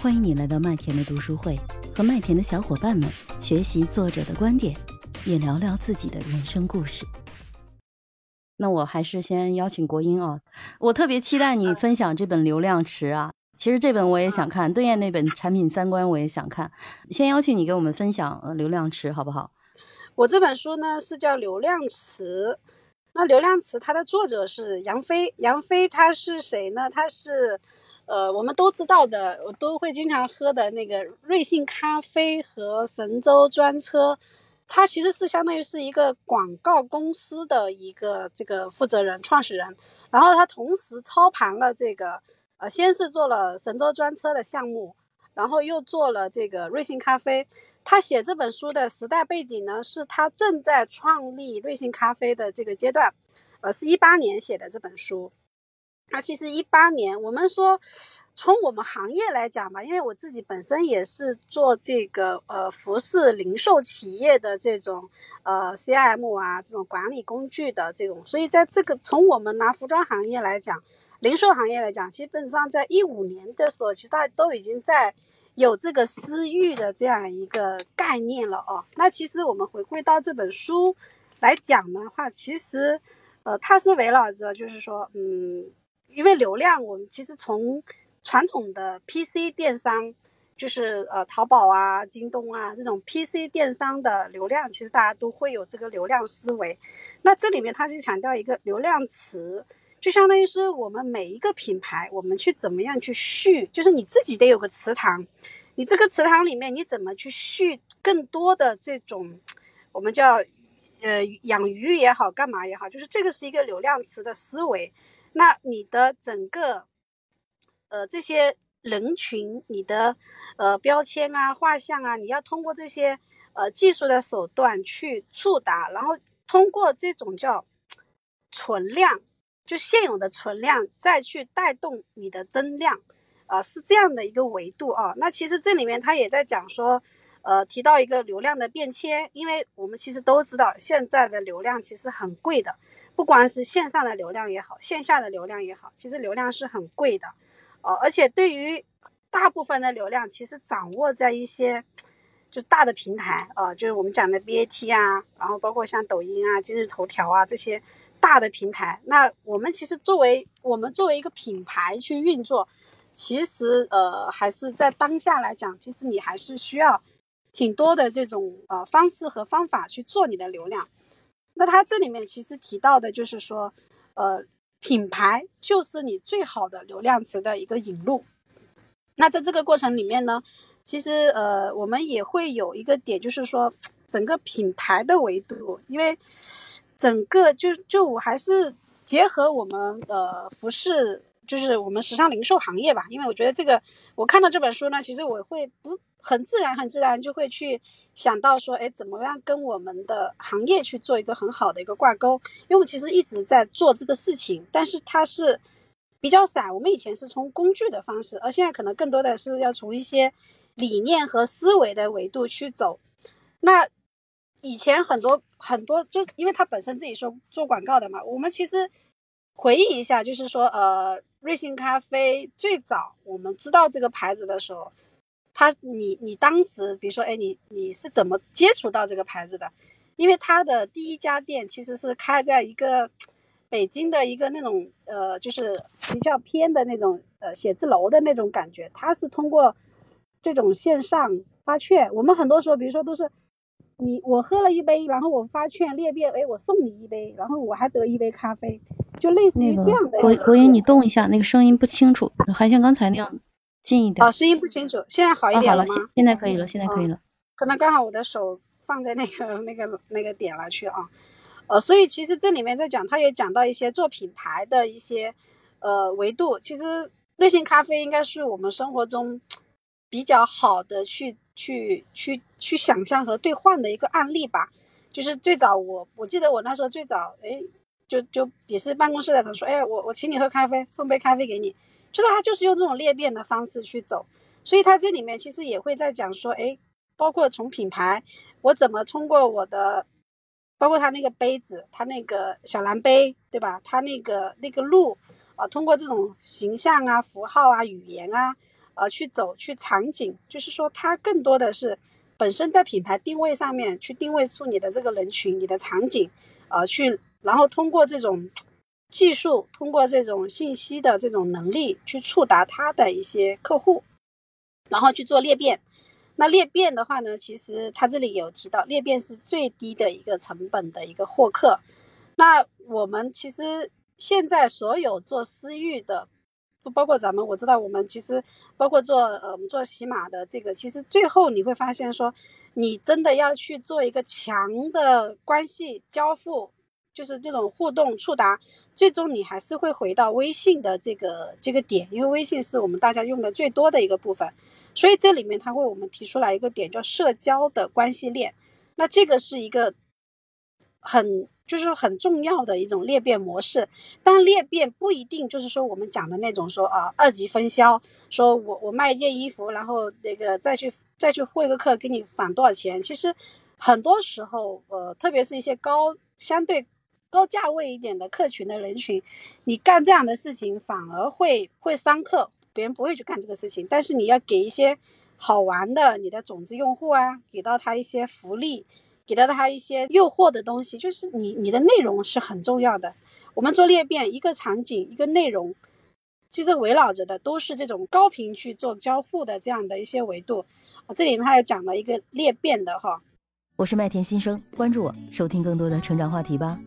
欢迎你来到麦田的读书会，和麦田的小伙伴们学习作者的观点，也聊聊自己的人生故事。那我还是先邀请国英啊，我特别期待你分享这本《流量池》啊。其实这本我也想看，对燕那本《产品三观》我也想看。先邀请你给我们分享《流量池》，好不好？我这本书呢是叫《流量池》，那《流量池》它的作者是杨飞，杨飞他是谁呢？他是。呃，我们都知道的，我都会经常喝的那个瑞幸咖啡和神州专车，它其实是相当于是一个广告公司的一个这个负责人、创始人，然后他同时操盘了这个，呃，先是做了神州专车的项目，然后又做了这个瑞幸咖啡。他写这本书的时代背景呢，是他正在创立瑞幸咖啡的这个阶段，呃，是一八年写的这本书。那其实一八年，我们说从我们行业来讲吧，因为我自己本身也是做这个呃服饰零售企业的这种呃 CIM 啊这种管理工具的这种，所以在这个从我们拿服装行业来讲，零售行业来讲，基本上在一五年的时候，其实大家都已经在有这个私域的这样一个概念了哦。那其实我们回归到这本书来讲的话，其实呃它是围绕着就是说嗯。因为流量，我们其实从传统的 PC 电商，就是呃淘宝啊、京东啊这种 PC 电商的流量，其实大家都会有这个流量思维。那这里面它就强调一个流量池，就相当于是我们每一个品牌，我们去怎么样去蓄，就是你自己得有个池塘，你这个池塘里面你怎么去蓄更多的这种，我们叫呃养鱼也好，干嘛也好，就是这个是一个流量池的思维。那你的整个，呃，这些人群，你的呃标签啊、画像啊，你要通过这些呃技术的手段去触达，然后通过这种叫存量，就现有的存量，再去带动你的增量，啊，是这样的一个维度啊。那其实这里面他也在讲说，呃，提到一个流量的变迁，因为我们其实都知道现在的流量其实很贵的。不管是线上的流量也好，线下的流量也好，其实流量是很贵的，哦，而且对于大部分的流量，其实掌握在一些就是大的平台啊，就是我们讲的 BAT 啊，然后包括像抖音啊、今日头条啊这些大的平台。那我们其实作为我们作为一个品牌去运作，其实呃还是在当下来讲，其实你还是需要挺多的这种呃方式和方法去做你的流量。那它这里面其实提到的就是说，呃，品牌就是你最好的流量池的一个引入。那在这个过程里面呢，其实呃，我们也会有一个点，就是说整个品牌的维度，因为整个就就我还是结合我们呃服饰。就是我们时尚零售行业吧，因为我觉得这个，我看到这本书呢，其实我会不很自然、很自然就会去想到说，哎，怎么样跟我们的行业去做一个很好的一个挂钩？因为我其实一直在做这个事情，但是它是比较散。我们以前是从工具的方式，而现在可能更多的是要从一些理念和思维的维度去走。那以前很多很多，就是因为他本身自己说做广告的嘛，我们其实回忆一下，就是说，呃。瑞幸咖啡最早我们知道这个牌子的时候，他你你当时比如说哎你你是怎么接触到这个牌子的？因为它的第一家店其实是开在一个北京的一个那种呃就是比较偏的那种呃写字楼的那种感觉，它是通过这种线上发券，我们很多时候比如说都是你我喝了一杯，然后我发券裂变，哎我送你一杯，然后我还得一杯咖啡。就类似于这样的。国国英，你动一下，那个声音不清楚，还像刚才那样近一点。啊，声音不清楚，现在好一点了吗？现在可以了，现在可以了。可能刚好我的手放在那个那个那个点了去啊。呃，所以其实这里面在讲，他也讲到一些做品牌的一些呃维度。其实瑞幸咖啡应该是我们生活中比较好的去去去去想象和兑换的一个案例吧。就是最早我我记得我那时候最早哎。就就也是办公室的他说，哎，我我请你喝咖啡，送杯咖啡给你，就是他就是用这种裂变的方式去走，所以他这里面其实也会在讲说，哎，包括从品牌，我怎么通过我的，包括他那个杯子，他那个小蓝杯，对吧？他那个那个路啊，通过这种形象啊、符号啊、语言啊，呃去走去场景，就是说他更多的是本身在品牌定位上面去定位出你的这个人群、你的场景，呃去然后通过这种技术，通过这种信息的这种能力去触达他的一些客户，然后去做裂变。那裂变的话呢，其实他这里有提到，裂变是最低的一个成本的一个获客。那我们其实现在所有做私域的，不包括咱们，我知道我们其实包括做呃我们做喜马的这个，其实最后你会发现说，你真的要去做一个强的关系交付，就是这种互动触达，最终你还是会回到微信的这个这个点，因为微信是我们大家用的最多的一个部分。所以这里面他为我们提出来一个点，叫社交的关系链。那这个是一个很就是很重要的一种裂变模式。但裂变不一定就是说我们讲的那种说啊二级分销，说我我卖一件衣服，然后那个再去再去会个客给你返多少钱。其实很多时候，呃，特别是一些高相对高价位一点的客群的人群，你干这样的事情反而会会伤客。别人不会去干这个事情，但是你要给一些好玩的你的种子用户啊，给到他一些福利，给到他一些诱惑的东西，就是你你的内容是很重要的。我们做裂变，一个场景一个内容，其实围绕着的都是这种高频去做交互的这样的一些维度。这里面还有讲了一个裂变的哈。我是麦田新生，关注我，收听更多的成长话题吧。